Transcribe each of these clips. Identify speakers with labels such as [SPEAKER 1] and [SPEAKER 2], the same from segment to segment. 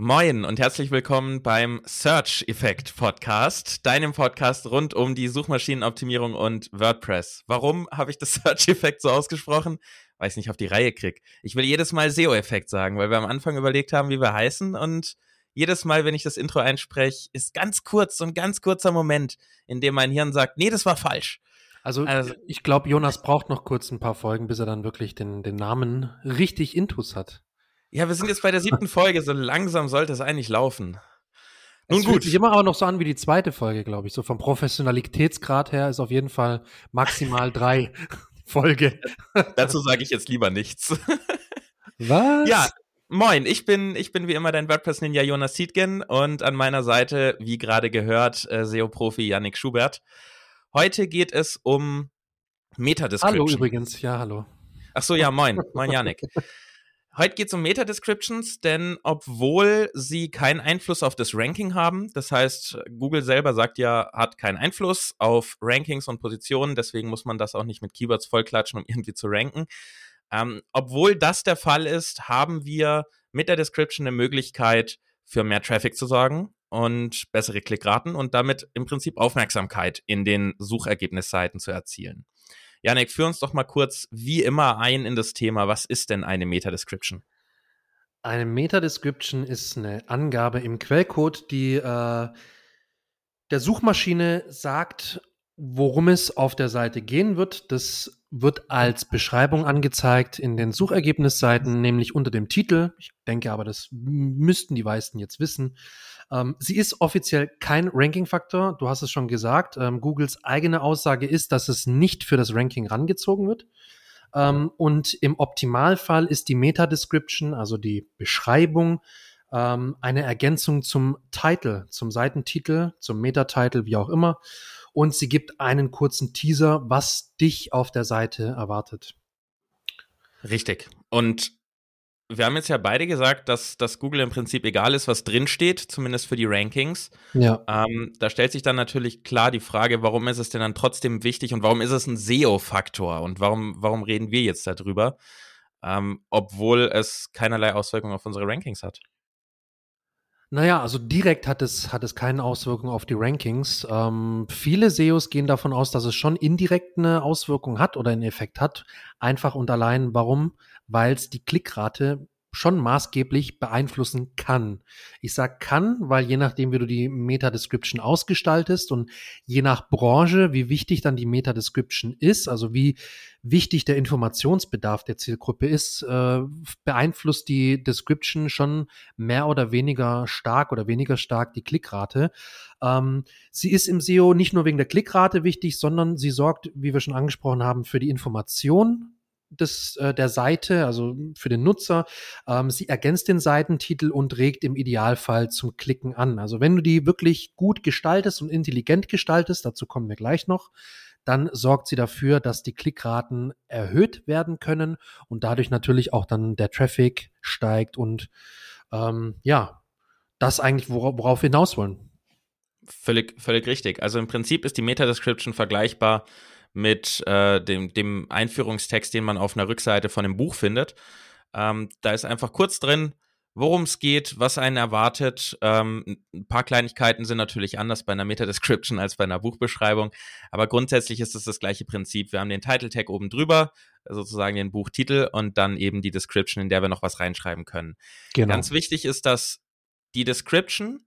[SPEAKER 1] Moin und herzlich willkommen beim Search Effect Podcast, deinem Podcast rund um die Suchmaschinenoptimierung und WordPress. Warum habe ich das Search Effect so ausgesprochen? Weil ich nicht auf die Reihe krieg. Ich will jedes Mal SEO Effekt sagen, weil wir am Anfang überlegt haben, wie wir heißen und jedes Mal, wenn ich das Intro einspreche, ist ganz kurz, so ein ganz kurzer Moment, in dem mein Hirn sagt, nee, das war falsch.
[SPEAKER 2] Also, also ich glaube, Jonas braucht noch kurz ein paar Folgen, bis er dann wirklich den, den Namen richtig intus hat.
[SPEAKER 1] Ja, wir sind jetzt bei der siebten Folge, so langsam sollte es eigentlich laufen.
[SPEAKER 2] Nun es gut. Fühlt sich immer aber noch so an wie die zweite Folge, glaube ich. So vom Professionalitätsgrad her ist auf jeden Fall maximal drei Folge.
[SPEAKER 1] Dazu sage ich jetzt lieber nichts.
[SPEAKER 2] Was?
[SPEAKER 1] Ja, moin, ich bin, ich bin wie immer dein WordPress-Ninja Jonas Siedgen und an meiner Seite, wie gerade gehört, äh, SEO-Profi Yannick Schubert. Heute geht es um Meta-Description.
[SPEAKER 2] Hallo übrigens, ja, hallo.
[SPEAKER 1] Ach so, ja, moin, moin Yannick. Heute geht es um Meta-Descriptions, denn obwohl sie keinen Einfluss auf das Ranking haben, das heißt, Google selber sagt ja, hat keinen Einfluss auf Rankings und Positionen, deswegen muss man das auch nicht mit Keywords vollklatschen, um irgendwie zu ranken. Ähm, obwohl das der Fall ist, haben wir mit der Description eine Möglichkeit, für mehr Traffic zu sorgen und bessere Klickraten und damit im Prinzip Aufmerksamkeit in den Suchergebnisseiten zu erzielen. Janek, führ uns doch mal kurz wie immer ein in das Thema. Was ist denn eine Meta-Description?
[SPEAKER 2] Eine Meta-Description ist eine Angabe im Quellcode, die äh, der Suchmaschine sagt, worum es auf der Seite gehen wird. Das wird als Beschreibung angezeigt in den Suchergebnisseiten, nämlich unter dem Titel. Ich denke aber, das müssten die meisten jetzt wissen. Ähm, sie ist offiziell kein Ranking-Faktor. Du hast es schon gesagt. Ähm, Googles eigene Aussage ist, dass es nicht für das Ranking rangezogen wird. Ähm, und im Optimalfall ist die Meta-Description, also die Beschreibung, ähm, eine Ergänzung zum Title, zum Seitentitel, zum Meta-Title, wie auch immer. Und sie gibt einen kurzen Teaser, was dich auf der Seite erwartet.
[SPEAKER 1] Richtig. Und wir haben jetzt ja beide gesagt, dass, dass Google im Prinzip egal ist, was drinsteht, zumindest für die Rankings.
[SPEAKER 2] Ja.
[SPEAKER 1] Ähm, da stellt sich dann natürlich klar die Frage, warum ist es denn dann trotzdem wichtig und warum ist es ein SEO-Faktor und warum, warum reden wir jetzt darüber, ähm, obwohl es keinerlei Auswirkungen auf unsere Rankings hat?
[SPEAKER 2] Naja, also direkt hat es, hat es keine Auswirkung auf die Rankings. Ähm, viele SEOs gehen davon aus, dass es schon indirekt eine Auswirkung hat oder einen Effekt hat. Einfach und allein, warum? Weil es die Klickrate schon maßgeblich beeinflussen kann. Ich sag kann, weil je nachdem, wie du die Meta-Description ausgestaltest und je nach Branche, wie wichtig dann die Meta-Description ist, also wie wichtig der Informationsbedarf der Zielgruppe ist, äh, beeinflusst die Description schon mehr oder weniger stark oder weniger stark die Klickrate. Ähm, sie ist im SEO nicht nur wegen der Klickrate wichtig, sondern sie sorgt, wie wir schon angesprochen haben, für die Information des, äh, der Seite, also für den Nutzer. Ähm, sie ergänzt den Seitentitel und regt im Idealfall zum Klicken an. Also wenn du die wirklich gut gestaltest und intelligent gestaltest, dazu kommen wir gleich noch, dann sorgt sie dafür, dass die Klickraten erhöht werden können und dadurch natürlich auch dann der Traffic steigt und ähm, ja, das eigentlich, worauf, wir hinaus wollen.
[SPEAKER 1] Völlig, völlig richtig. Also im Prinzip ist die Meta-Description vergleichbar mit äh, dem, dem Einführungstext, den man auf einer Rückseite von dem Buch findet. Ähm, da ist einfach kurz drin, worum es geht, was einen erwartet. Ähm, ein paar Kleinigkeiten sind natürlich anders bei einer Meta-Description als bei einer Buchbeschreibung, aber grundsätzlich ist es das gleiche Prinzip. Wir haben den Title-Tag oben drüber, sozusagen den Buchtitel und dann eben die Description, in der wir noch was reinschreiben können. Genau. Ganz wichtig ist, dass die Description,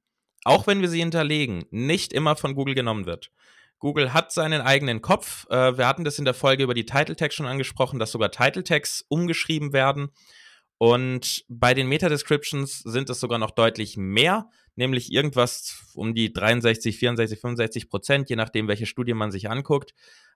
[SPEAKER 1] auch wenn wir sie hinterlegen, nicht immer von Google genommen wird. Google hat seinen eigenen Kopf. Äh, wir hatten das in der Folge über die Title Tags schon angesprochen, dass sogar Title Tags umgeschrieben werden. Und bei den Meta-Descriptions sind es sogar noch deutlich mehr, nämlich irgendwas um die 63, 64, 65 Prozent, je nachdem, welche Studie man sich anguckt.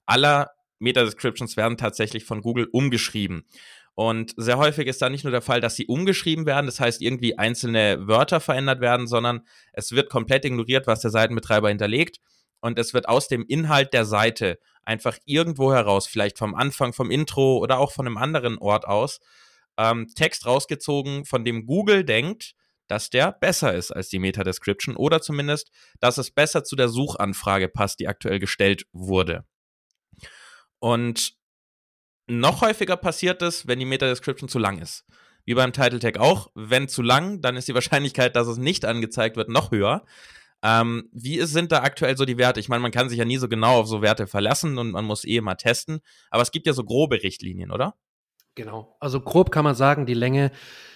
[SPEAKER 1] Aller Meta-Descriptions werden tatsächlich von Google umgeschrieben. Und sehr häufig ist da nicht nur der Fall, dass sie umgeschrieben werden, das heißt irgendwie einzelne Wörter verändert werden, sondern es wird komplett ignoriert, was der Seitenbetreiber hinterlegt und es wird aus dem Inhalt der Seite einfach irgendwo heraus, vielleicht vom Anfang, vom Intro oder auch von einem anderen Ort aus, ähm, Text rausgezogen, von dem Google denkt, dass der besser ist als die Meta-Description oder zumindest, dass es besser zu der Suchanfrage passt, die aktuell gestellt wurde. Und noch häufiger passiert es, wenn die Meta-Description zu lang ist. wie beim Title Tag auch. Wenn zu lang, dann ist die Wahrscheinlichkeit, dass es nicht angezeigt wird, noch höher. Ähm, wie sind da aktuell so die Werte? Ich meine, man kann sich ja nie so genau auf so Werte verlassen und man muss eh mal testen, aber es gibt ja so grobe Richtlinien, oder?
[SPEAKER 2] Genau. Also grob kann man sagen, die Länge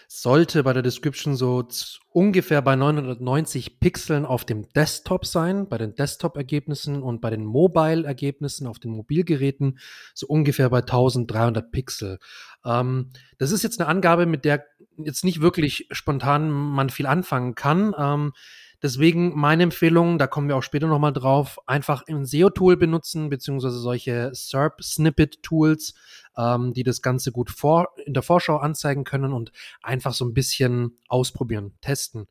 [SPEAKER 2] sollte bei der Description so ungefähr bei 990 Pixeln auf dem Desktop sein, bei den Desktop-Ergebnissen und bei den Mobile-Ergebnissen auf den Mobilgeräten so ungefähr bei 1300 Pixel. Ähm, das ist jetzt eine Angabe, mit der jetzt nicht wirklich spontan man viel anfangen kann. Ähm, Deswegen meine Empfehlung, da kommen wir auch später nochmal drauf, einfach ein SEO-Tool benutzen, beziehungsweise solche SERP-Snippet-Tools, ähm, die das Ganze gut vor, in der Vorschau anzeigen können und einfach so ein bisschen ausprobieren, testen.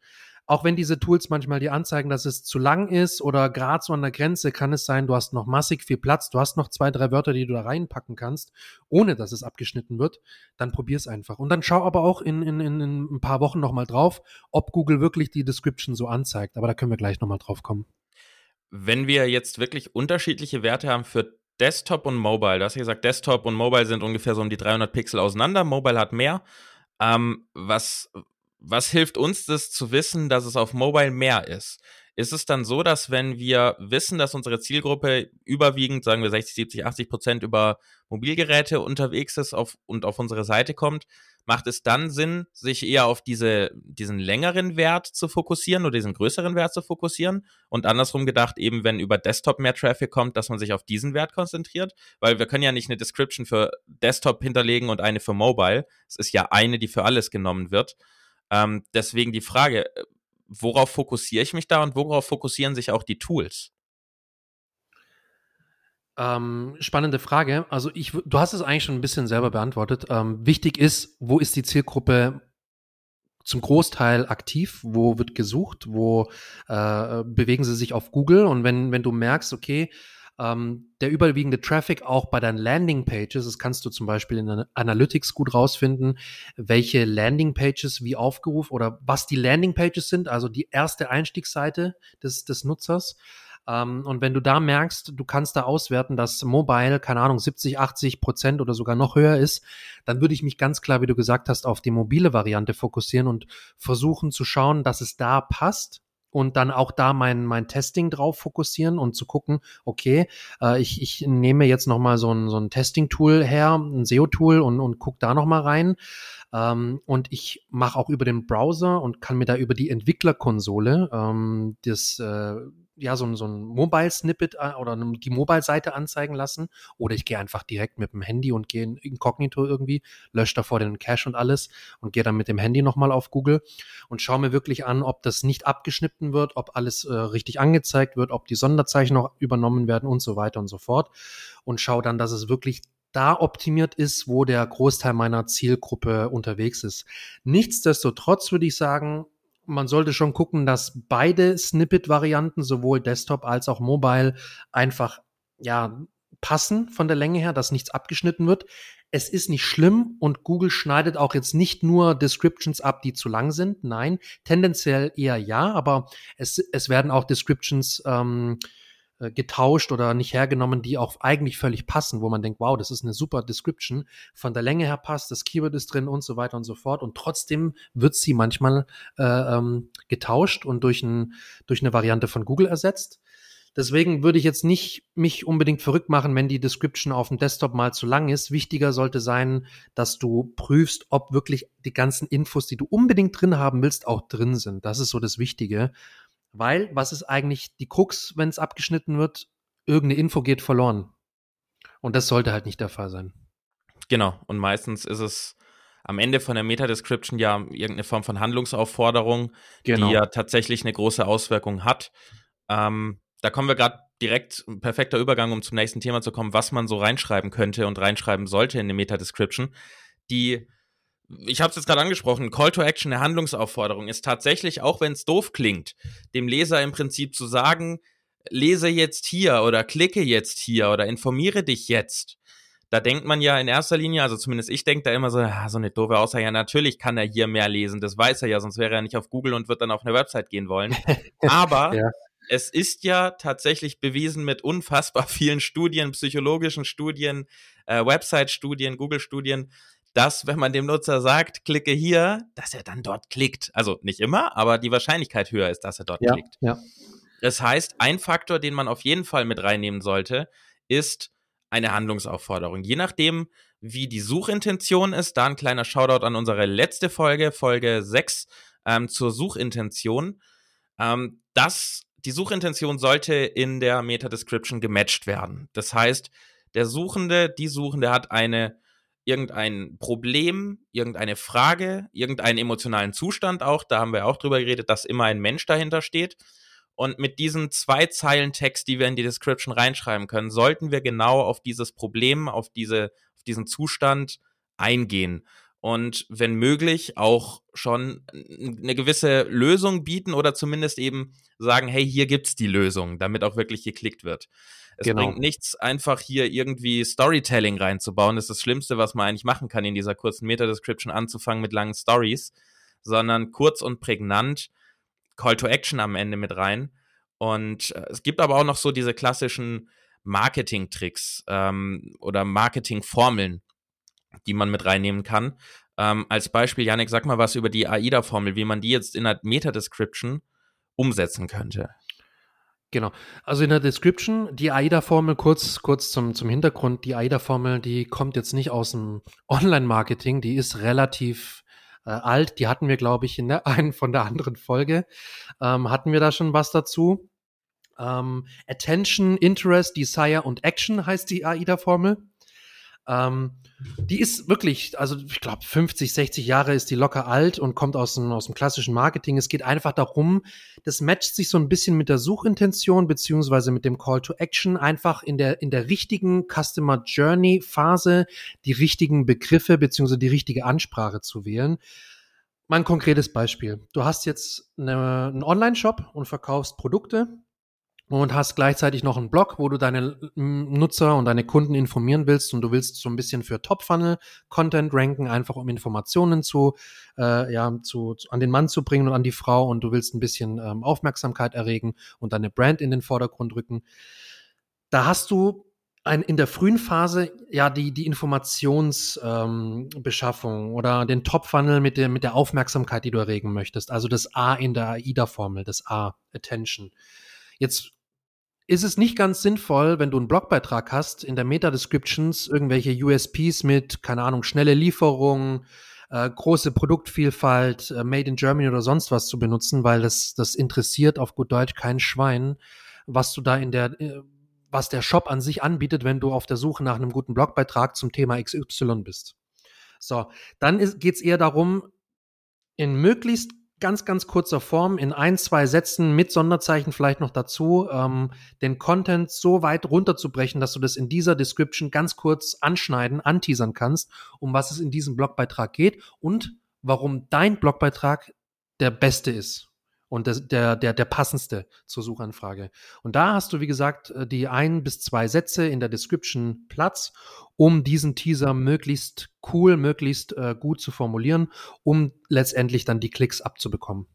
[SPEAKER 2] Auch wenn diese Tools manchmal dir anzeigen, dass es zu lang ist oder gerade so an der Grenze, kann es sein, du hast noch massig viel Platz, du hast noch zwei, drei Wörter, die du da reinpacken kannst, ohne dass es abgeschnitten wird, dann probier es einfach. Und dann schau aber auch in, in, in ein paar Wochen nochmal drauf, ob Google wirklich die Description so anzeigt. Aber da können wir gleich nochmal drauf kommen.
[SPEAKER 1] Wenn wir jetzt wirklich unterschiedliche Werte haben für Desktop und Mobile, du hast ja gesagt, Desktop und Mobile sind ungefähr so um die 300 Pixel auseinander, Mobile hat mehr. Ähm, was, was hilft uns das zu wissen, dass es auf Mobile mehr ist? Ist es dann so, dass wenn wir wissen, dass unsere Zielgruppe überwiegend, sagen wir 60, 70, 80 Prozent über Mobilgeräte unterwegs ist auf, und auf unsere Seite kommt, macht es dann Sinn, sich eher auf diese, diesen längeren Wert zu fokussieren oder diesen größeren Wert zu fokussieren? Und andersrum gedacht, eben wenn über Desktop mehr Traffic kommt, dass man sich auf diesen Wert konzentriert? Weil wir können ja nicht eine Description für Desktop hinterlegen und eine für Mobile. Es ist ja eine, die für alles genommen wird. Ähm, deswegen die Frage, äh, worauf fokussiere ich mich da und worauf fokussieren sich auch die Tools?
[SPEAKER 2] Ähm, spannende Frage. Also ich, du hast es eigentlich schon ein bisschen selber beantwortet. Ähm, wichtig ist, wo ist die Zielgruppe zum Großteil aktiv, wo wird gesucht, wo äh, bewegen sie sich auf Google und wenn, wenn du merkst, okay, ähm, der überwiegende Traffic auch bei deinen Landingpages, das kannst du zum Beispiel in Analytics gut rausfinden, welche Landingpages wie aufgerufen oder was die Landingpages sind, also die erste Einstiegsseite des, des Nutzers. Ähm, und wenn du da merkst, du kannst da auswerten, dass Mobile, keine Ahnung, 70, 80 Prozent oder sogar noch höher ist, dann würde ich mich ganz klar, wie du gesagt hast, auf die mobile Variante fokussieren und versuchen zu schauen, dass es da passt und dann auch da mein, mein Testing drauf fokussieren und zu gucken, okay, äh, ich, ich nehme jetzt nochmal so ein, so ein Testing-Tool her, ein SEO-Tool und, und gucke da nochmal rein. Ähm, und ich mache auch über den Browser und kann mir da über die Entwicklerkonsole ähm, das äh, ja, so ein, so ein Mobile-Snippet äh, oder die Mobile-Seite anzeigen lassen. Oder ich gehe einfach direkt mit dem Handy und gehe in inkognito irgendwie, lösche davor den Cache und alles und gehe dann mit dem Handy nochmal auf Google und schaue mir wirklich an, ob das nicht abgeschnitten wird, ob alles äh, richtig angezeigt wird, ob die Sonderzeichen noch übernommen werden und so weiter und so fort. Und schaue dann, dass es wirklich da optimiert ist, wo der Großteil meiner Zielgruppe unterwegs ist. Nichtsdestotrotz würde ich sagen, man sollte schon gucken, dass beide Snippet-Varianten, sowohl Desktop als auch Mobile, einfach ja passen von der Länge her, dass nichts abgeschnitten wird. Es ist nicht schlimm und Google schneidet auch jetzt nicht nur Descriptions ab, die zu lang sind. Nein, tendenziell eher ja, aber es, es werden auch Descriptions ähm, äh, getauscht oder nicht hergenommen, die auch eigentlich völlig passen, wo man denkt, wow, das ist eine super Description, von der Länge her passt, das Keyword ist drin und so weiter und so fort. Und trotzdem wird sie manchmal äh, ähm, getauscht und durch, ein, durch eine Variante von Google ersetzt. Deswegen würde ich jetzt nicht mich unbedingt verrückt machen, wenn die Description auf dem Desktop mal zu lang ist. Wichtiger sollte sein, dass du prüfst, ob wirklich die ganzen Infos, die du unbedingt drin haben willst, auch drin sind. Das ist so das Wichtige. Weil, was ist eigentlich die Krux, wenn es abgeschnitten wird? Irgendeine Info geht verloren. Und das sollte halt nicht der Fall sein.
[SPEAKER 1] Genau. Und meistens ist es am Ende von der Meta-Description ja irgendeine Form von Handlungsaufforderung, genau. die ja tatsächlich eine große Auswirkung hat. Ähm, da kommen wir gerade direkt, perfekter Übergang, um zum nächsten Thema zu kommen, was man so reinschreiben könnte und reinschreiben sollte in eine Meta-Description. Die ich habe es jetzt gerade angesprochen, Call to Action, eine Handlungsaufforderung ist tatsächlich, auch wenn es doof klingt, dem Leser im Prinzip zu sagen, lese jetzt hier oder klicke jetzt hier oder informiere dich jetzt. Da denkt man ja in erster Linie, also zumindest ich denke da immer so, ah, so eine doofe Aussage, ja natürlich kann er hier mehr lesen, das weiß er ja, sonst wäre er nicht auf Google und wird dann auf eine Website gehen wollen. Aber ja. es ist ja tatsächlich bewiesen mit unfassbar vielen Studien, psychologischen Studien, äh, Website-Studien, Google-Studien, dass wenn man dem Nutzer sagt, klicke hier, dass er dann dort klickt. Also nicht immer, aber die Wahrscheinlichkeit höher ist, dass er dort
[SPEAKER 2] ja,
[SPEAKER 1] klickt.
[SPEAKER 2] Ja.
[SPEAKER 1] Das heißt, ein Faktor, den man auf jeden Fall mit reinnehmen sollte, ist eine Handlungsaufforderung. Je nachdem, wie die Suchintention ist, da ein kleiner Shoutout an unsere letzte Folge, Folge 6 ähm, zur Suchintention. Ähm, das, die Suchintention sollte in der Meta-Description gematcht werden. Das heißt, der Suchende, die Suchende hat eine irgendein Problem, irgendeine Frage, irgendeinen emotionalen Zustand auch, da haben wir auch drüber geredet, dass immer ein Mensch dahinter steht. Und mit diesen zwei Zeilen Text, die wir in die Description reinschreiben können, sollten wir genau auf dieses Problem, auf diese, auf diesen Zustand eingehen und wenn möglich auch schon eine gewisse Lösung bieten oder zumindest eben sagen, hey, hier gibt's die Lösung, damit auch wirklich geklickt wird. Es genau. bringt nichts, einfach hier irgendwie Storytelling reinzubauen. Das ist das Schlimmste, was man eigentlich machen kann, in dieser kurzen Meta-Description anzufangen mit langen Stories, sondern kurz und prägnant Call to Action am Ende mit rein. Und äh, es gibt aber auch noch so diese klassischen Marketing-Tricks ähm, oder Marketing-Formeln, die man mit reinnehmen kann. Ähm, als Beispiel, Janik, sag mal was über die AIDA-Formel, wie man die jetzt in der Meta-Description umsetzen könnte.
[SPEAKER 2] Genau. Also in der Description, die AIDA-Formel, kurz, kurz zum, zum Hintergrund, die AIDA-Formel, die kommt jetzt nicht aus dem Online-Marketing, die ist relativ äh, alt. Die hatten wir, glaube ich, in der einen von der anderen Folge. Ähm, hatten wir da schon was dazu? Ähm, Attention, Interest, Desire und Action heißt die AIDA-Formel. Ähm, die ist wirklich, also ich glaube 50, 60 Jahre ist die locker alt und kommt aus dem, aus dem klassischen Marketing. Es geht einfach darum, das matcht sich so ein bisschen mit der Suchintention beziehungsweise mit dem Call to Action, einfach in der, in der richtigen Customer Journey Phase die richtigen Begriffe beziehungsweise die richtige Ansprache zu wählen. Mein konkretes Beispiel. Du hast jetzt eine, einen Online-Shop und verkaufst Produkte und hast gleichzeitig noch einen Blog, wo du deine Nutzer und deine Kunden informieren willst und du willst so ein bisschen für Top-Funnel-Content ranken, einfach um Informationen zu, äh, ja, zu, zu, an den Mann zu bringen und an die Frau und du willst ein bisschen ähm, Aufmerksamkeit erregen und deine Brand in den Vordergrund rücken. Da hast du ein, in der frühen Phase ja die, die Informationsbeschaffung ähm, oder den Top-Funnel mit der, mit der Aufmerksamkeit, die du erregen möchtest. Also das A in der AIDA-Formel, das A, Attention. Jetzt ist es nicht ganz sinnvoll, wenn du einen Blogbeitrag hast, in der Meta-Descriptions irgendwelche USPs mit, keine Ahnung, schnelle Lieferung, äh, große Produktvielfalt, äh, Made in Germany oder sonst was zu benutzen, weil das, das interessiert auf gut Deutsch kein Schwein, was du da in der, äh, was der Shop an sich anbietet, wenn du auf der Suche nach einem guten Blogbeitrag zum Thema XY bist. So, dann geht es eher darum, in möglichst ganz, ganz kurzer Form in ein, zwei Sätzen mit Sonderzeichen vielleicht noch dazu, ähm, den Content so weit runterzubrechen, dass du das in dieser Description ganz kurz anschneiden, anteasern kannst, um was es in diesem Blogbeitrag geht und warum dein Blogbeitrag der beste ist und der, der, der, passendste zur Suchanfrage. Und da hast du, wie gesagt, äh, die ein bis zwei Sätze in der Description Platz, um diesen Teaser möglichst cool, möglichst äh, gut zu formulieren, um letztendlich dann die Klicks abzubekommen.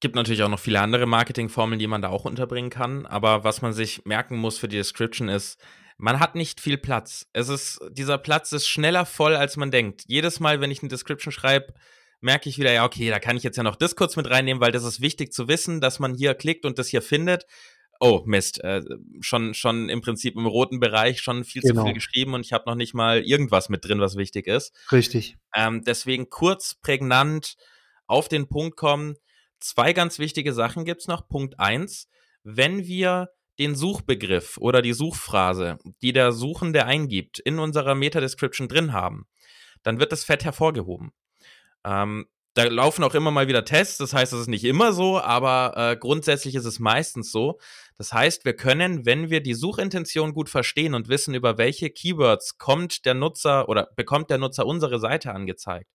[SPEAKER 1] Gibt natürlich auch noch viele andere Marketingformeln, die man da auch unterbringen kann. Aber was man sich merken muss für die Description ist, man hat nicht viel Platz. Es ist, dieser Platz ist schneller voll, als man denkt. Jedes Mal, wenn ich eine Description schreibe, merke ich wieder, ja, okay, da kann ich jetzt ja noch das kurz mit reinnehmen, weil das ist wichtig zu wissen, dass man hier klickt und das hier findet. Oh, Mist, äh, schon, schon im Prinzip im roten Bereich schon viel genau. zu viel geschrieben und ich habe noch nicht mal irgendwas mit drin, was wichtig ist.
[SPEAKER 2] Richtig.
[SPEAKER 1] Ähm, deswegen kurz, prägnant auf den Punkt kommen. Zwei ganz wichtige Sachen gibt's noch. Punkt eins, wenn wir den Suchbegriff oder die Suchphrase, die der Suchende eingibt, in unserer Meta-Description drin haben, dann wird das fett hervorgehoben. Ähm, da laufen auch immer mal wieder Tests, das heißt, es ist nicht immer so, aber äh, grundsätzlich ist es meistens so. Das heißt, wir können, wenn wir die Suchintention gut verstehen und wissen, über welche Keywords kommt der Nutzer oder bekommt der Nutzer unsere Seite angezeigt,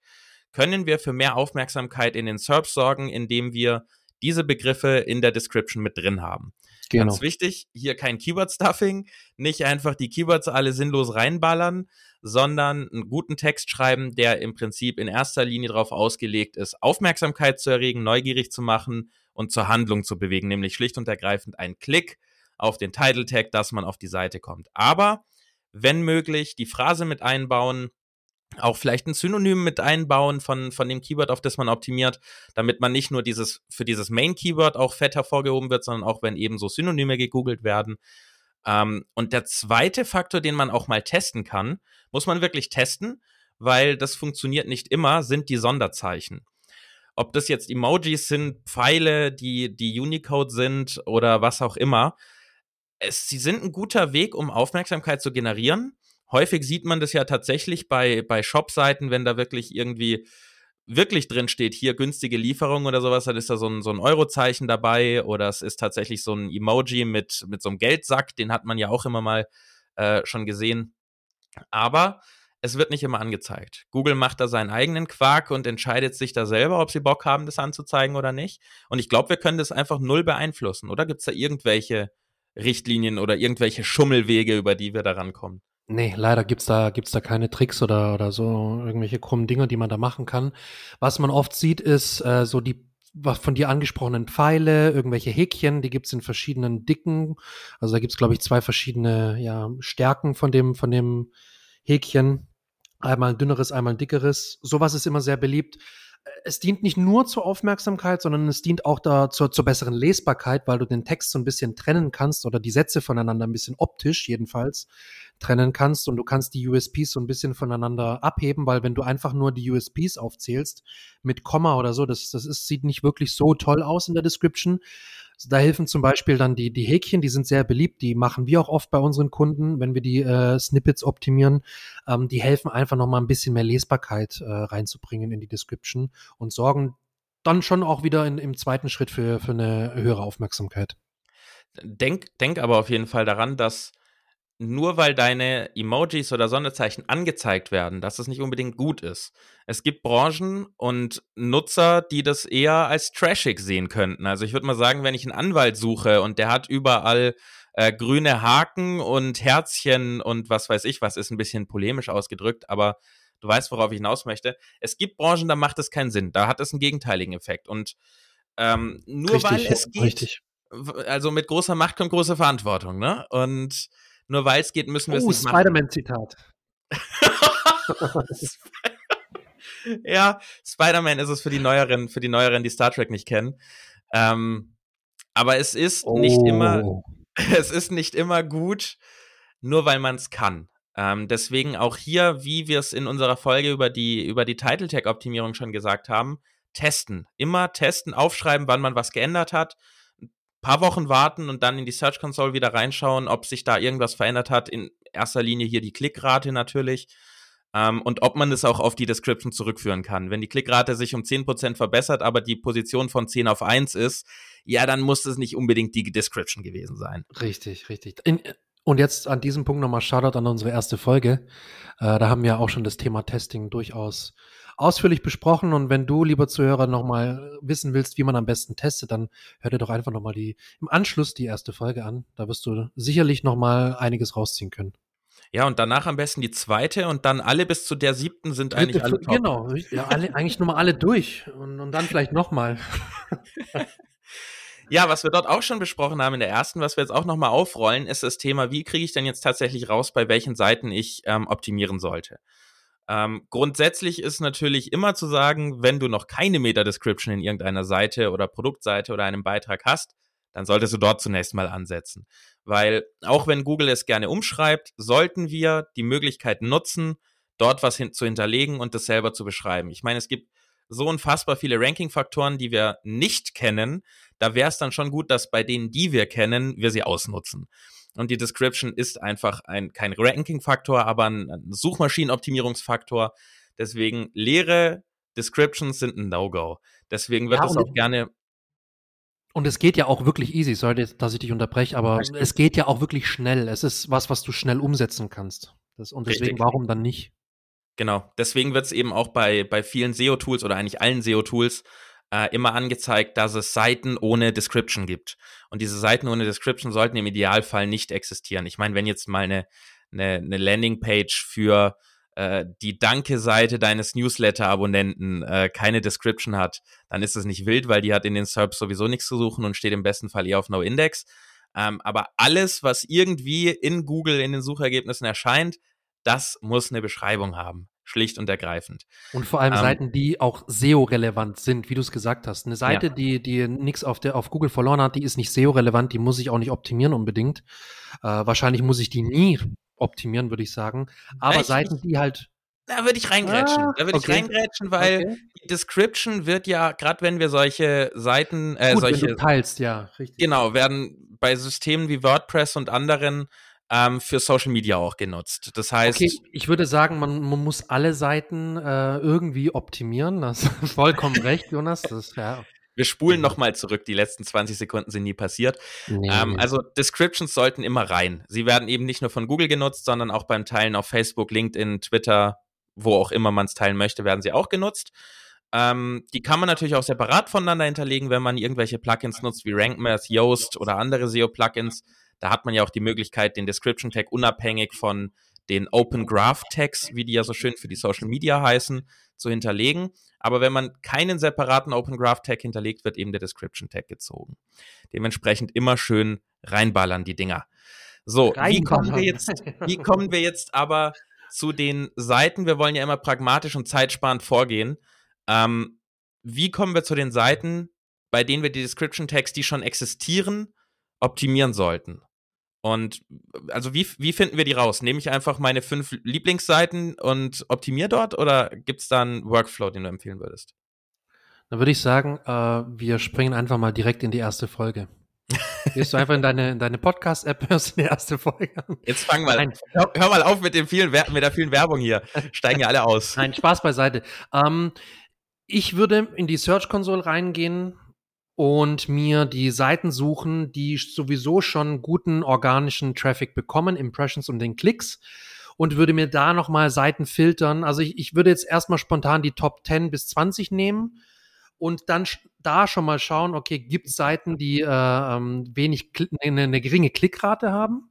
[SPEAKER 1] können wir für mehr Aufmerksamkeit in den SERPs sorgen, indem wir diese Begriffe in der Description mit drin haben. Genau. Ganz wichtig, hier kein Keyword-Stuffing, nicht einfach die Keywords alle sinnlos reinballern, sondern einen guten Text schreiben, der im Prinzip in erster Linie darauf ausgelegt ist, Aufmerksamkeit zu erregen, neugierig zu machen und zur Handlung zu bewegen, nämlich schlicht und ergreifend ein Klick auf den Title Tag, dass man auf die Seite kommt. Aber wenn möglich, die Phrase mit einbauen, auch vielleicht ein Synonym mit einbauen von, von dem Keyword, auf das man optimiert, damit man nicht nur dieses, für dieses Main-Keyword auch fett hervorgehoben wird, sondern auch wenn eben so Synonyme gegoogelt werden. Ähm, und der zweite Faktor, den man auch mal testen kann, muss man wirklich testen, weil das funktioniert nicht immer, sind die Sonderzeichen. Ob das jetzt Emojis sind, Pfeile, die, die Unicode sind oder was auch immer. Es, sie sind ein guter Weg, um Aufmerksamkeit zu generieren häufig sieht man das ja tatsächlich bei, bei Shop-Seiten, wenn da wirklich irgendwie wirklich drin steht, hier günstige Lieferung oder sowas, dann ist da so ein, so ein Eurozeichen dabei oder es ist tatsächlich so ein Emoji mit, mit so einem Geldsack, den hat man ja auch immer mal äh, schon gesehen. Aber es wird nicht immer angezeigt. Google macht da seinen eigenen Quark und entscheidet sich da selber, ob sie Bock haben, das anzuzeigen oder nicht. Und ich glaube, wir können das einfach null beeinflussen, oder? Gibt es da irgendwelche Richtlinien oder irgendwelche Schummelwege, über die wir da rankommen?
[SPEAKER 2] Nee, leider gibt's da, gibt's da keine Tricks oder, oder so irgendwelche krummen Dinge, die man da machen kann. Was man oft sieht, ist äh, so die von dir angesprochenen Pfeile, irgendwelche Häkchen, die gibt's in verschiedenen Dicken. Also da gibt's glaube ich, zwei verschiedene ja, Stärken von dem, von dem Häkchen. Einmal ein dünneres, einmal ein dickeres. Sowas ist immer sehr beliebt es dient nicht nur zur Aufmerksamkeit, sondern es dient auch da zur, zur besseren Lesbarkeit, weil du den Text so ein bisschen trennen kannst oder die Sätze voneinander ein bisschen optisch jedenfalls trennen kannst und du kannst die USPs so ein bisschen voneinander abheben, weil wenn du einfach nur die USPs aufzählst mit Komma oder so, das, das ist, sieht nicht wirklich so toll aus in der Description. Da helfen zum Beispiel dann die, die Häkchen, die sind sehr beliebt, die machen wir auch oft bei unseren Kunden, wenn wir die äh, Snippets optimieren. Ähm, die helfen einfach nochmal ein bisschen mehr Lesbarkeit äh, reinzubringen in die Description und sorgen dann schon auch wieder in, im zweiten Schritt für, für eine höhere Aufmerksamkeit.
[SPEAKER 1] Denk, denk aber auf jeden Fall daran, dass nur weil deine Emojis oder Sonderzeichen angezeigt werden, dass es nicht unbedingt gut ist. Es gibt Branchen und Nutzer, die das eher als trashig sehen könnten. Also ich würde mal sagen, wenn ich einen Anwalt suche und der hat überall äh, grüne Haken und Herzchen und was weiß ich was, ist ein bisschen polemisch ausgedrückt, aber du weißt, worauf ich hinaus möchte. Es gibt Branchen, da macht es keinen Sinn. Da hat es einen gegenteiligen Effekt. Und ähm, nur richtig, weil es geht, richtig. also mit großer Macht kommt große Verantwortung, ne? Und nur weil es geht, müssen wir es oh, nicht
[SPEAKER 2] machen. Spider-Man-Zitat.
[SPEAKER 1] ja, Spider-Man ist es für die Neueren, für die Neueren, die Star Trek nicht kennen. Ähm, aber es ist oh. nicht immer, oh. es ist nicht immer gut, nur weil man es kann. Ähm, deswegen auch hier, wie wir es in unserer Folge über die, über die Title Tag Optimierung schon gesagt haben, testen. Immer testen, aufschreiben, wann man was geändert hat paar Wochen warten und dann in die Search Console wieder reinschauen, ob sich da irgendwas verändert hat. In erster Linie hier die Klickrate natürlich. Ähm, und ob man das auch auf die Description zurückführen kann. Wenn die Klickrate sich um 10% verbessert, aber die Position von 10 auf 1 ist, ja, dann muss es nicht unbedingt die Description gewesen sein.
[SPEAKER 2] Richtig, richtig. In, und jetzt an diesem Punkt nochmal Shoutout an unsere erste Folge. Äh, da haben wir auch schon das Thema Testing durchaus ausführlich besprochen. Und wenn du, lieber Zuhörer, nochmal wissen willst, wie man am besten testet, dann hör dir doch einfach nochmal die, im Anschluss die erste Folge an. Da wirst du sicherlich nochmal einiges rausziehen können.
[SPEAKER 1] Ja, und danach am besten die zweite und dann alle bis zu der siebten sind eigentlich alle top.
[SPEAKER 2] Genau, ja, alle, eigentlich nur mal alle durch und, und dann vielleicht nochmal.
[SPEAKER 1] Ja, was wir dort auch schon besprochen haben in der ersten, was wir jetzt auch nochmal aufrollen, ist das Thema, wie kriege ich denn jetzt tatsächlich raus, bei welchen Seiten ich ähm, optimieren sollte. Ähm, grundsätzlich ist natürlich immer zu sagen, wenn du noch keine Meta-Description in irgendeiner Seite oder Produktseite oder einem Beitrag hast, dann solltest du dort zunächst mal ansetzen. Weil auch wenn Google es gerne umschreibt, sollten wir die Möglichkeit nutzen, dort was hin zu hinterlegen und das selber zu beschreiben. Ich meine, es gibt so unfassbar viele Ranking-Faktoren, die wir nicht kennen. Da wäre es dann schon gut, dass bei denen, die wir kennen, wir sie ausnutzen. Und die Description ist einfach ein, kein Ranking-Faktor, aber ein, Suchmaschinenoptimierungsfaktor. Deswegen leere Descriptions sind ein No-Go. Deswegen wird ja, das auch gerne.
[SPEAKER 2] Und es geht ja auch wirklich easy, sorry, dass ich dich unterbreche, aber Richtig. es geht ja auch wirklich schnell. Es ist was, was du schnell umsetzen kannst. Das, und deswegen, Richtig. warum dann nicht?
[SPEAKER 1] Genau. Deswegen wird es eben auch bei, bei vielen SEO-Tools oder eigentlich allen SEO-Tools äh, immer angezeigt, dass es Seiten ohne Description gibt. Und diese Seiten ohne Description sollten im Idealfall nicht existieren. Ich meine, wenn jetzt mal eine, eine, eine Landingpage für äh, die Danke-Seite deines Newsletter-Abonnenten äh, keine Description hat, dann ist es nicht wild, weil die hat in den SERPs sowieso nichts zu suchen und steht im besten Fall eher auf No-Index. Ähm, aber alles, was irgendwie in Google in den Suchergebnissen erscheint, das muss eine Beschreibung haben. Schlicht und ergreifend.
[SPEAKER 2] Und vor allem ähm, Seiten, die auch SEO-relevant sind, wie du es gesagt hast. Eine Seite, ja. die, die nichts auf, auf Google verloren hat, die ist nicht SEO-relevant, die muss ich auch nicht optimieren unbedingt. Äh, wahrscheinlich muss ich die nie optimieren, würde ich sagen. Aber Echt? Seiten, die halt
[SPEAKER 1] da würde ich reingrätschen. Ah, da würde okay. ich reingrätschen, weil okay. die Description wird ja, gerade wenn wir solche Seiten, äh,
[SPEAKER 2] Gut,
[SPEAKER 1] solche.
[SPEAKER 2] Wenn du teilst, ja, richtig.
[SPEAKER 1] Genau, werden bei Systemen wie WordPress und anderen ähm, für Social Media auch genutzt. Das heißt. Okay,
[SPEAKER 2] ich würde sagen, man, man muss alle Seiten äh, irgendwie optimieren. Das ist vollkommen recht, Jonas. Das, ja.
[SPEAKER 1] Wir spulen nochmal zurück. Die letzten 20 Sekunden sind nie passiert. Nee. Ähm, also Descriptions sollten immer rein. Sie werden eben nicht nur von Google genutzt, sondern auch beim Teilen auf Facebook, LinkedIn, Twitter, wo auch immer man es teilen möchte, werden sie auch genutzt. Ähm, die kann man natürlich auch separat voneinander hinterlegen, wenn man irgendwelche Plugins nutzt wie RankMath, Yoast oder andere SEO-Plugins. Da hat man ja auch die Möglichkeit, den Description Tag unabhängig von den Open Graph Tags, wie die ja so schön für die Social Media heißen, zu hinterlegen. Aber wenn man keinen separaten Open Graph Tag hinterlegt, wird eben der Description Tag gezogen. Dementsprechend immer schön reinballern die Dinger. So, wie kommen wir jetzt, wie kommen wir jetzt aber zu den Seiten? Wir wollen ja immer pragmatisch und zeitsparend vorgehen. Ähm, wie kommen wir zu den Seiten, bei denen wir die Description Tags, die schon existieren, optimieren sollten? Und also wie, wie finden wir die raus? Nehme ich einfach meine fünf Lieblingsseiten und optimiere dort oder gibt es da einen Workflow, den du empfehlen würdest?
[SPEAKER 2] Dann würde ich sagen, äh, wir springen einfach mal direkt in die erste Folge. Gehst du einfach in deine, in deine Podcast-App, hörst die erste Folge
[SPEAKER 1] an. Jetzt fang mal, Nein. hör, hör, mal auf mit, dem vielen, mit der vielen Werbung hier. Steigen ja alle aus.
[SPEAKER 2] Nein, Spaß beiseite. Ähm, ich würde in die Search Console reingehen, und mir die Seiten suchen, die sowieso schon guten organischen Traffic bekommen, Impressions und den Klicks und würde mir da nochmal Seiten filtern. Also ich, ich würde jetzt erstmal spontan die Top 10 bis 20 nehmen und dann da schon mal schauen, okay, gibt es Seiten, die äh, ähm, wenig, eine, eine geringe Klickrate haben?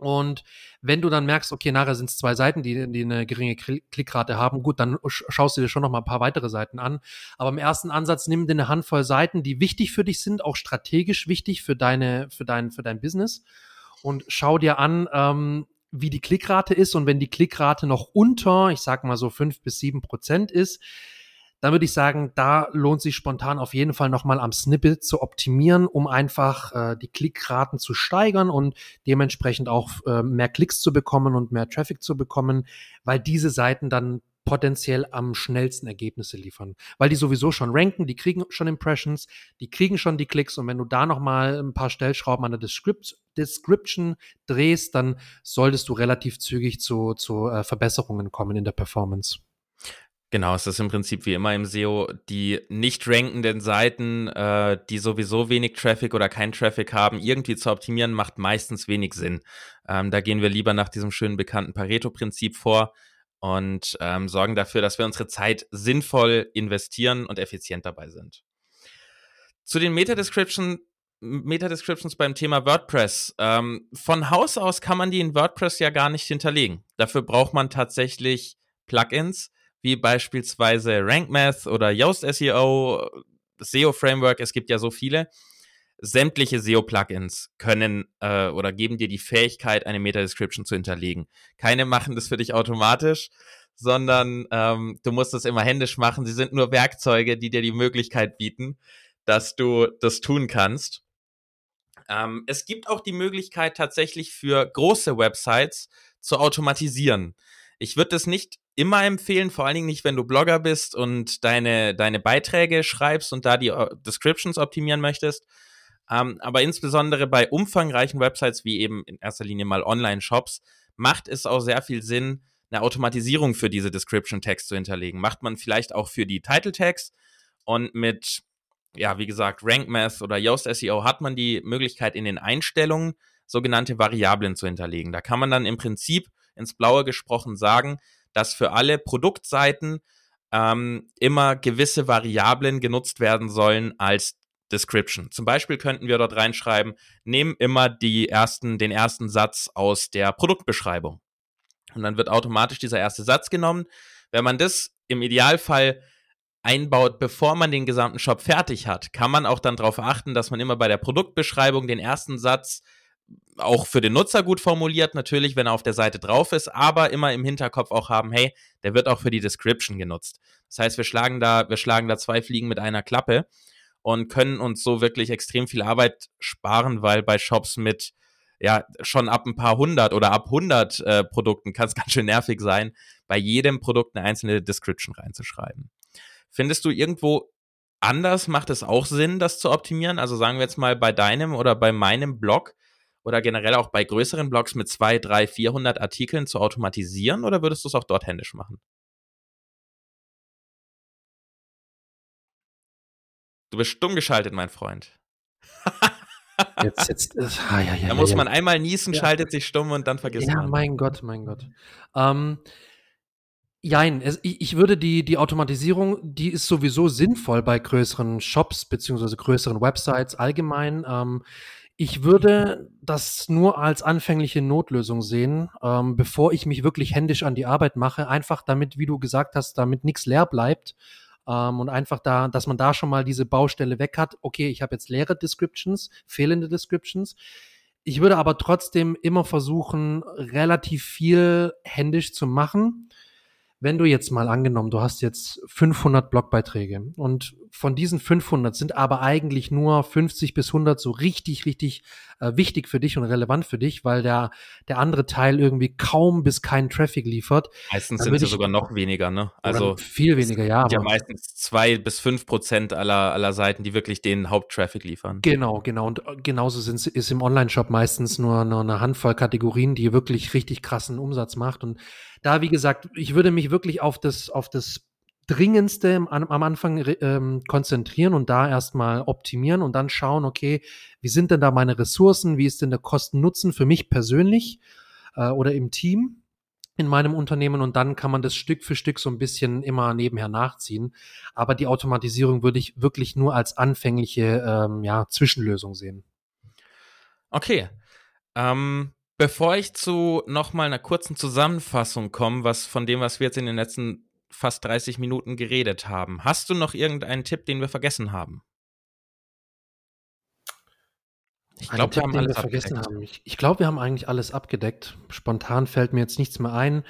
[SPEAKER 2] Und wenn du dann merkst, okay, nachher sind es zwei Seiten, die, die eine geringe Klickrate haben, gut, dann schaust du dir schon noch mal ein paar weitere Seiten an. Aber im ersten Ansatz nimm dir eine Handvoll Seiten, die wichtig für dich sind, auch strategisch wichtig für deine, für dein, für dein Business. Und schau dir an, ähm, wie die Klickrate ist. Und wenn die Klickrate noch unter, ich sag mal so fünf bis sieben Prozent ist, dann würde ich sagen, da lohnt sich spontan auf jeden Fall nochmal am Snippet zu optimieren, um einfach äh, die Klickraten zu steigern und dementsprechend auch äh, mehr Klicks zu bekommen und mehr Traffic zu bekommen, weil diese Seiten dann potenziell am schnellsten Ergebnisse liefern, weil die sowieso schon ranken, die kriegen schon Impressions, die kriegen schon die Klicks und wenn du da noch mal ein paar Stellschrauben an der Description drehst, dann solltest du relativ zügig zu, zu äh, Verbesserungen kommen in der Performance.
[SPEAKER 1] Genau, es ist im Prinzip wie immer im SEO, die nicht rankenden Seiten, äh, die sowieso wenig Traffic oder kein Traffic haben, irgendwie zu optimieren, macht meistens wenig Sinn. Ähm, da gehen wir lieber nach diesem schönen bekannten Pareto-Prinzip vor und ähm, sorgen dafür, dass wir unsere Zeit sinnvoll investieren und effizient dabei sind. Zu den Meta-Description Meta-Descriptions beim Thema WordPress. Ähm, von Haus aus kann man die in WordPress ja gar nicht hinterlegen. Dafür braucht man tatsächlich Plugins wie beispielsweise RankMath oder Yoast SEO, SEO Framework, es gibt ja so viele. Sämtliche SEO-Plugins können äh, oder geben dir die Fähigkeit, eine Meta-Description zu hinterlegen. Keine machen das für dich automatisch, sondern ähm, du musst das immer händisch machen. Sie sind nur Werkzeuge, die dir die Möglichkeit bieten, dass du das tun kannst. Ähm, es gibt auch die Möglichkeit tatsächlich für große Websites zu automatisieren. Ich würde das nicht immer empfehlen, vor allen Dingen nicht, wenn du Blogger bist und deine, deine Beiträge schreibst und da die äh, Descriptions optimieren möchtest. Ähm, aber insbesondere bei umfangreichen Websites wie eben in erster Linie mal Online-Shops macht es auch sehr viel Sinn, eine Automatisierung für diese Description Tags zu hinterlegen. Macht man vielleicht auch für die Title Tags und mit, ja, wie gesagt, Rank Math oder Yoast SEO hat man die Möglichkeit in den Einstellungen sogenannte Variablen zu hinterlegen. Da kann man dann im Prinzip ins Blaue gesprochen sagen, dass für alle Produktseiten ähm, immer gewisse Variablen genutzt werden sollen als Description. Zum Beispiel könnten wir dort reinschreiben, nehmen immer die ersten, den ersten Satz aus der Produktbeschreibung. Und dann wird automatisch dieser erste Satz genommen. Wenn man das im Idealfall einbaut, bevor man den gesamten Shop fertig hat, kann man auch dann darauf achten, dass man immer bei der Produktbeschreibung den ersten Satz auch für den Nutzer gut formuliert, natürlich, wenn er auf der Seite drauf ist, aber immer im Hinterkopf auch haben, hey, der wird auch für die Description genutzt. Das heißt, wir schlagen da, wir schlagen da zwei Fliegen mit einer Klappe und können uns so wirklich extrem viel Arbeit sparen, weil bei Shops mit ja schon ab ein paar hundert oder ab hundert äh, Produkten kann es ganz schön nervig sein, bei jedem Produkt eine einzelne Description reinzuschreiben. Findest du irgendwo anders macht es auch Sinn, das zu optimieren? Also sagen wir jetzt mal bei deinem oder bei meinem Blog oder generell auch bei größeren Blogs mit zwei, drei, 400 Artikeln zu automatisieren oder würdest du es auch dort händisch machen? Du bist stumm geschaltet, mein Freund.
[SPEAKER 2] jetzt, jetzt, ah, ja, ja,
[SPEAKER 1] da muss man einmal niesen, schaltet sich stumm und dann vergisst
[SPEAKER 2] man.
[SPEAKER 1] Ja,
[SPEAKER 2] mein Gott, mein Gott. Ähm, Jein, es, ich würde die, die Automatisierung, die ist sowieso sinnvoll bei größeren Shops beziehungsweise größeren Websites allgemein. Ähm, ich würde das nur als anfängliche Notlösung sehen, ähm, bevor ich mich wirklich händisch an die Arbeit mache. Einfach damit, wie du gesagt hast, damit nichts leer bleibt. Ähm, und einfach da, dass man da schon mal diese Baustelle weg hat. Okay, ich habe jetzt leere Descriptions, fehlende Descriptions. Ich würde aber trotzdem immer versuchen, relativ viel händisch zu machen wenn du jetzt mal angenommen, du hast jetzt 500 Blogbeiträge und von diesen 500 sind aber eigentlich nur 50 bis 100 so richtig, richtig äh, wichtig für dich und relevant für dich, weil der, der andere Teil irgendwie kaum bis keinen Traffic liefert.
[SPEAKER 1] Meistens sind ja sogar noch weniger, ne?
[SPEAKER 2] Also viel weniger, ja.
[SPEAKER 1] Ja, meistens zwei bis fünf Prozent aller, aller Seiten, die wirklich den Haupttraffic liefern.
[SPEAKER 2] Genau, genau. Und äh, genauso sind, ist im Online-Shop meistens nur, nur eine Handvoll Kategorien, die wirklich richtig krassen Umsatz macht. Und da, wie gesagt, ich würde mich wirklich auf das, auf das Dringendste am, Anfang ähm, konzentrieren und da erstmal optimieren und dann schauen, okay, wie sind denn da meine Ressourcen, wie ist denn der Kosten-Nutzen für mich persönlich äh, oder im Team in meinem Unternehmen und dann kann man das Stück für Stück so ein bisschen immer nebenher nachziehen. Aber die Automatisierung würde ich wirklich nur als anfängliche ähm, ja, Zwischenlösung sehen.
[SPEAKER 1] Okay. Ähm, bevor ich zu nochmal einer kurzen Zusammenfassung komme, was von dem, was wir jetzt in den letzten fast 30 Minuten geredet haben. Hast du noch irgendeinen Tipp, den wir vergessen haben?
[SPEAKER 2] Ich glaube, wir haben alles wir vergessen haben. Ich, ich glaube, wir haben eigentlich alles abgedeckt. Spontan fällt mir jetzt nichts mehr ein.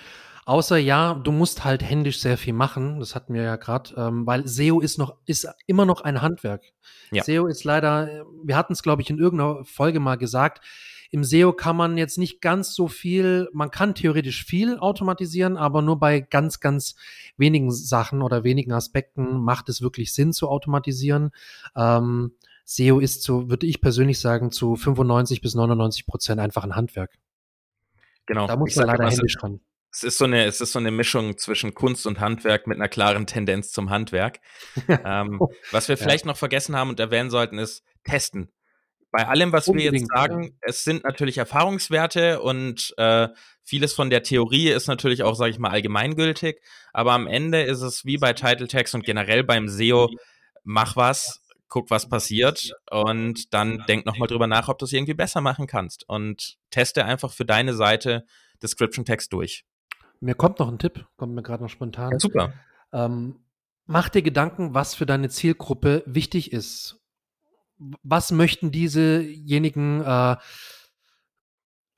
[SPEAKER 2] Außer ja, du musst halt händisch sehr viel machen. Das hatten wir ja gerade, ähm, weil SEO ist noch ist immer noch ein Handwerk. Ja. SEO ist leider. Wir hatten es glaube ich in irgendeiner Folge mal gesagt. Im SEO kann man jetzt nicht ganz so viel, man kann theoretisch viel automatisieren, aber nur bei ganz, ganz wenigen Sachen oder wenigen Aspekten macht es wirklich Sinn zu automatisieren. Ähm, SEO ist zu, würde ich persönlich sagen, zu 95 bis 99 Prozent einfach ein Handwerk.
[SPEAKER 1] Genau. Da muss man leider händisch dran. Es ist, so eine, es ist so eine Mischung zwischen Kunst und Handwerk mit einer klaren Tendenz zum Handwerk. ähm, was wir vielleicht ja. noch vergessen haben und erwähnen sollten, ist testen bei allem, was Unbedingt, wir jetzt sagen, es sind natürlich Erfahrungswerte und äh, vieles von der Theorie ist natürlich auch, sage ich mal, allgemeingültig. Aber am Ende ist es wie bei Title Tags und generell beim SEO, mach was, guck, was passiert und dann denk nochmal drüber nach, ob du es irgendwie besser machen kannst und teste einfach für deine Seite Description Text durch.
[SPEAKER 2] Mir kommt noch ein Tipp, kommt mir gerade noch spontan.
[SPEAKER 1] Ja, super.
[SPEAKER 2] Ähm, mach dir Gedanken, was für deine Zielgruppe wichtig ist was möchten diesejenigen äh,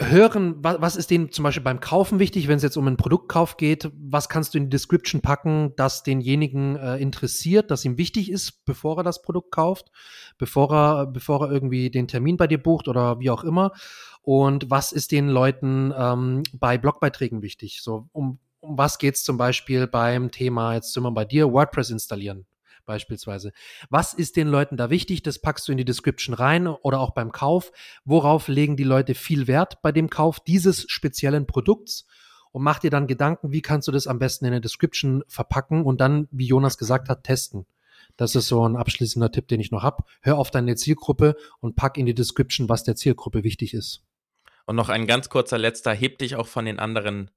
[SPEAKER 2] hören, was, was ist denen zum Beispiel beim Kaufen wichtig, wenn es jetzt um einen Produktkauf geht, was kannst du in die Description packen, das denjenigen äh, interessiert, das ihm wichtig ist, bevor er das Produkt kauft, bevor er, bevor er irgendwie den Termin bei dir bucht oder wie auch immer. Und was ist den Leuten ähm, bei Blogbeiträgen wichtig? So, um, um was geht's zum Beispiel beim Thema, jetzt sind wir bei dir, WordPress installieren beispielsweise. Was ist den Leuten da wichtig? Das packst du in die Description rein oder auch beim Kauf. Worauf legen die Leute viel Wert bei dem Kauf dieses speziellen Produkts? Und mach dir dann Gedanken, wie kannst du das am besten in der Description verpacken und dann, wie Jonas gesagt hat, testen. Das ist so ein abschließender Tipp, den ich noch habe. Hör auf deine Zielgruppe und pack in die Description, was der Zielgruppe wichtig ist.
[SPEAKER 1] Und noch ein ganz kurzer letzter, heb dich auch von den anderen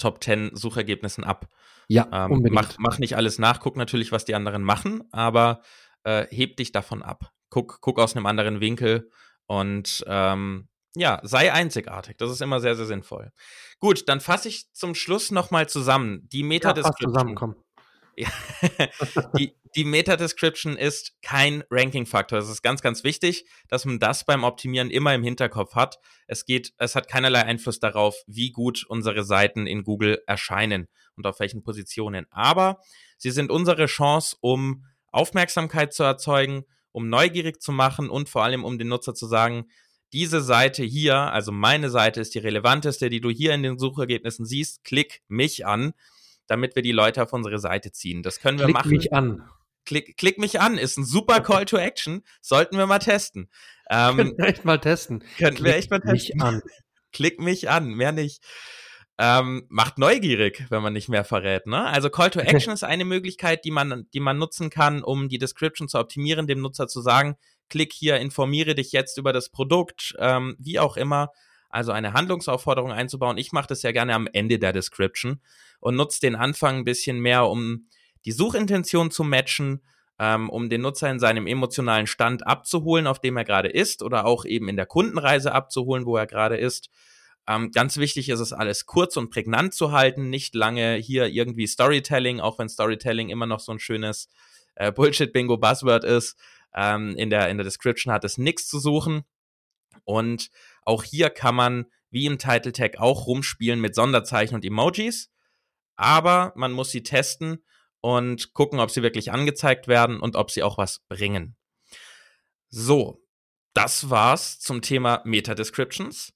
[SPEAKER 1] Top 10 Suchergebnissen ab.
[SPEAKER 2] Ja,
[SPEAKER 1] ähm, unbedingt. Mach, mach nicht alles nach, guck natürlich, was die anderen machen, aber äh, heb dich davon ab. Guck, guck aus einem anderen Winkel und ähm, ja, sei einzigartig. Das ist immer sehr, sehr sinnvoll. Gut, dann fasse ich zum Schluss nochmal zusammen. Die Meta-Description.
[SPEAKER 2] Ja,
[SPEAKER 1] die, die Meta-Description ist kein Ranking-Faktor. Es ist ganz, ganz wichtig, dass man das beim Optimieren immer im Hinterkopf hat. Es geht, es hat keinerlei Einfluss darauf, wie gut unsere Seiten in Google erscheinen und auf welchen Positionen. Aber sie sind unsere Chance, um Aufmerksamkeit zu erzeugen, um neugierig zu machen und vor allem um den Nutzer zu sagen, diese Seite hier, also meine Seite ist die relevanteste, die du hier in den Suchergebnissen siehst, klick mich an damit wir die Leute auf unsere Seite ziehen. Das können wir
[SPEAKER 2] Klick
[SPEAKER 1] machen.
[SPEAKER 2] Klick mich an.
[SPEAKER 1] Klick, klick mich an, ist ein super Call to Action. Sollten wir mal testen.
[SPEAKER 2] Ähm, könnten wir echt mal testen.
[SPEAKER 1] Könnten klick wir echt mal testen.
[SPEAKER 2] Mich an.
[SPEAKER 1] klick mich an, mehr nicht. Ähm, macht neugierig, wenn man nicht mehr verrät. Ne? Also Call to Action ist eine Möglichkeit, die man, die man nutzen kann, um die Description zu optimieren, dem Nutzer zu sagen, klick hier, informiere dich jetzt über das Produkt, ähm, wie auch immer. Also eine Handlungsaufforderung einzubauen. Ich mache das ja gerne am Ende der Description und nutze den Anfang ein bisschen mehr, um die Suchintention zu matchen, ähm, um den Nutzer in seinem emotionalen Stand abzuholen, auf dem er gerade ist, oder auch eben in der Kundenreise abzuholen, wo er gerade ist. Ähm, ganz wichtig ist es, alles kurz und prägnant zu halten, nicht lange hier irgendwie Storytelling, auch wenn Storytelling immer noch so ein schönes äh, Bullshit-Bingo-Buzzword ist. Ähm, in, der, in der Description hat es nichts zu suchen. Und auch hier kann man, wie im Title Tag, auch rumspielen mit Sonderzeichen und Emojis aber man muss sie testen und gucken, ob sie wirklich angezeigt werden und ob sie auch was bringen. So, das war's zum Thema Meta-Descriptions.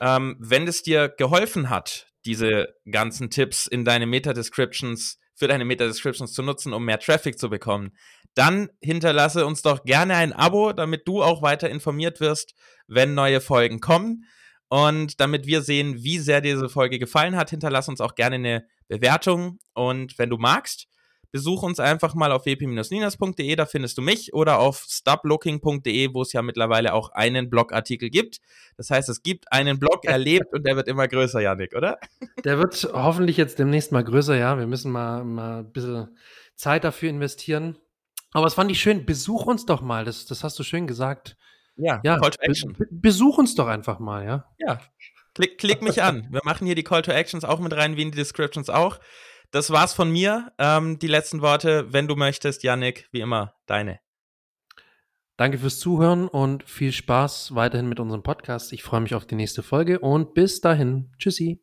[SPEAKER 1] Ähm, wenn es dir geholfen hat, diese ganzen Tipps in deine Meta-Descriptions, für deine Meta-Descriptions zu nutzen, um mehr Traffic zu bekommen, dann hinterlasse uns doch gerne ein Abo, damit du auch weiter informiert wirst, wenn neue Folgen kommen. Und damit wir sehen, wie sehr dir diese Folge gefallen hat, hinterlass uns auch gerne eine Bewertung. Und wenn du magst, besuch uns einfach mal auf wp-ninas.de, da findest du mich, oder auf stoplooking.de, wo es ja mittlerweile auch einen Blogartikel gibt. Das heißt, es gibt einen Blog, erlebt und der wird immer größer, Janik, oder?
[SPEAKER 2] Der wird hoffentlich jetzt demnächst mal größer, ja. Wir müssen mal, mal ein bisschen Zeit dafür investieren. Aber es fand ich schön. Besuch uns doch mal. Das, das hast du schön gesagt.
[SPEAKER 1] Ja, ja Call to Action.
[SPEAKER 2] Be besuch uns doch einfach mal, ja.
[SPEAKER 1] Ja. Klick, klick mich an. Wir machen hier die Call to Actions auch mit rein, wie in die Descriptions auch. Das war's von mir. Ähm, die letzten Worte, wenn du möchtest, Yannick, wie immer, deine.
[SPEAKER 2] Danke fürs Zuhören und viel Spaß weiterhin mit unserem Podcast. Ich freue mich auf die nächste Folge und bis dahin. Tschüssi.